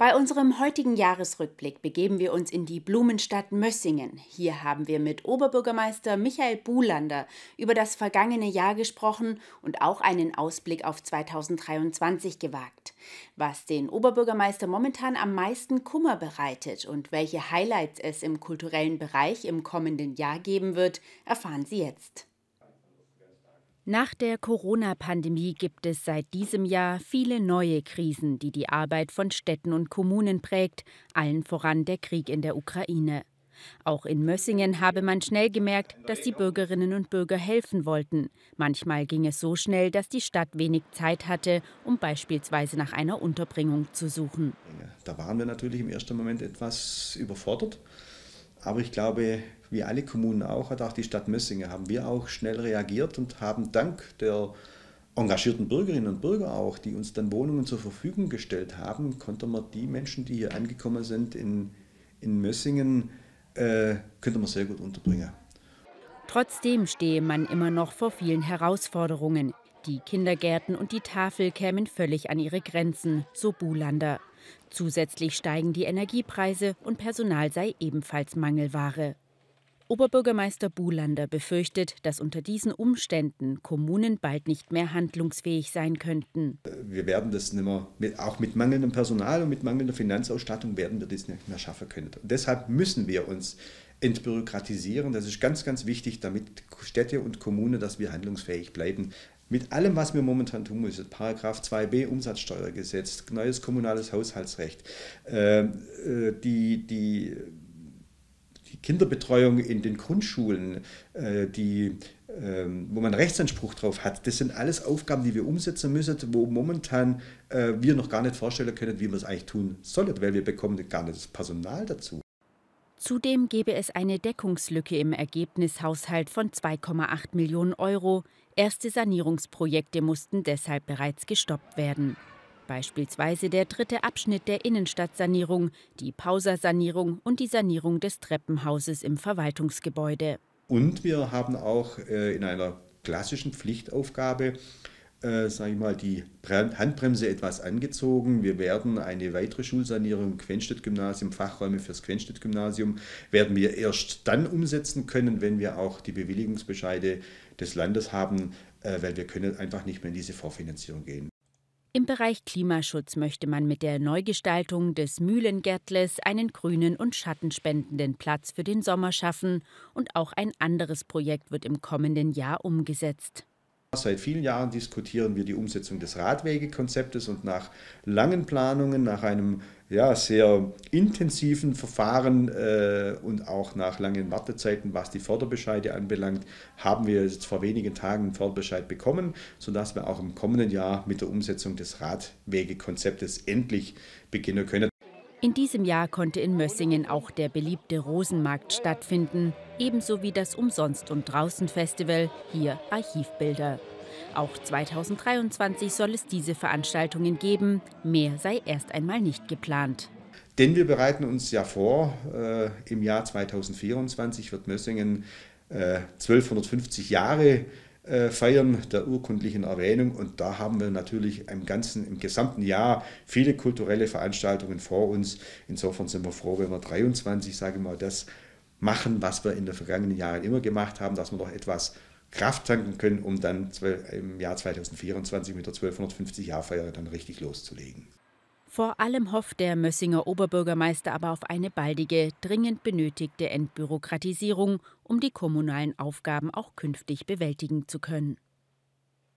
Bei unserem heutigen Jahresrückblick begeben wir uns in die Blumenstadt Mössingen. Hier haben wir mit Oberbürgermeister Michael Buhlander über das vergangene Jahr gesprochen und auch einen Ausblick auf 2023 gewagt. Was den Oberbürgermeister momentan am meisten Kummer bereitet und welche Highlights es im kulturellen Bereich im kommenden Jahr geben wird, erfahren Sie jetzt. Nach der Corona-Pandemie gibt es seit diesem Jahr viele neue Krisen, die die Arbeit von Städten und Kommunen prägt, allen voran der Krieg in der Ukraine. Auch in Mössingen habe man schnell gemerkt, dass die Bürgerinnen und Bürger helfen wollten. Manchmal ging es so schnell, dass die Stadt wenig Zeit hatte, um beispielsweise nach einer Unterbringung zu suchen. Da waren wir natürlich im ersten Moment etwas überfordert. Aber ich glaube, wie alle Kommunen auch, hat auch die Stadt Mössingen, haben wir auch schnell reagiert und haben dank der engagierten Bürgerinnen und Bürger auch, die uns dann Wohnungen zur Verfügung gestellt haben, konnten wir die Menschen, die hier angekommen sind in, in Mössingen, äh, könnte man sehr gut unterbringen. Trotzdem stehe man immer noch vor vielen Herausforderungen. Die Kindergärten und die Tafel kämen völlig an ihre Grenzen, so Bulander. Zusätzlich steigen die Energiepreise und Personal sei ebenfalls Mangelware. Oberbürgermeister Bulander befürchtet, dass unter diesen Umständen Kommunen bald nicht mehr handlungsfähig sein könnten. Wir werden das nicht mehr, auch mit mangelndem Personal und mit mangelnder Finanzausstattung werden wir das nicht mehr schaffen können. Und deshalb müssen wir uns entbürokratisieren. Das ist ganz, ganz wichtig, damit Städte und Kommunen, dass wir handlungsfähig bleiben. Mit allem, was wir momentan tun müssen, Paragraph 2b Umsatzsteuergesetz, neues kommunales Haushaltsrecht, äh, äh, die, die, die Kinderbetreuung in den Grundschulen, äh, die, ähm, wo man Rechtsanspruch drauf hat, das sind alles Aufgaben, die wir umsetzen müssen, wo momentan wir noch gar nicht vorstellen können, wie wir es eigentlich tun sollen, weil wir bekommen gar nicht das Personal dazu. Zudem gebe es eine Deckungslücke im Ergebnishaushalt von 2,8 Millionen Euro. Erste Sanierungsprojekte mussten deshalb bereits gestoppt werden. Beispielsweise der dritte Abschnitt der Innenstadtsanierung, die Pausersanierung und die Sanierung des Treppenhauses im Verwaltungsgebäude. Und wir haben auch äh, in einer klassischen Pflichtaufgabe äh, sage ich mal, die Handbremse etwas angezogen. Wir werden eine weitere Schulsanierung im Quenstedt-Gymnasium, Fachräume fürs Quenstedt-Gymnasium, werden wir erst dann umsetzen können, wenn wir auch die Bewilligungsbescheide des Landes haben, äh, weil wir können einfach nicht mehr in diese Vorfinanzierung gehen. Im Bereich Klimaschutz möchte man mit der Neugestaltung des Mühlengärtles einen grünen und schattenspendenden Platz für den Sommer schaffen und auch ein anderes Projekt wird im kommenden Jahr umgesetzt. Seit vielen Jahren diskutieren wir die Umsetzung des Radwegekonzeptes und nach langen Planungen, nach einem ja, sehr intensiven Verfahren äh, und auch nach langen Wartezeiten, was die Förderbescheide anbelangt, haben wir jetzt vor wenigen Tagen einen Förderbescheid bekommen, sodass wir auch im kommenden Jahr mit der Umsetzung des Radwegekonzeptes endlich beginnen können. In diesem Jahr konnte in Mössingen auch der beliebte Rosenmarkt stattfinden, ebenso wie das Umsonst- und Draußen-Festival, hier Archivbilder. Auch 2023 soll es diese Veranstaltungen geben, mehr sei erst einmal nicht geplant. Denn wir bereiten uns ja vor, äh, im Jahr 2024 wird Mössingen äh, 1250 Jahre feiern der urkundlichen Erwähnung. Und da haben wir natürlich im ganzen, im gesamten Jahr viele kulturelle Veranstaltungen vor uns. Insofern sind wir froh, wenn wir 23, sage ich mal, das machen, was wir in den vergangenen Jahren immer gemacht haben, dass wir noch etwas Kraft tanken können, um dann im Jahr 2024 mit der 1250-Jahrfeier dann richtig loszulegen. Vor allem hofft der Mössinger Oberbürgermeister aber auf eine baldige, dringend benötigte Entbürokratisierung, um die kommunalen Aufgaben auch künftig bewältigen zu können.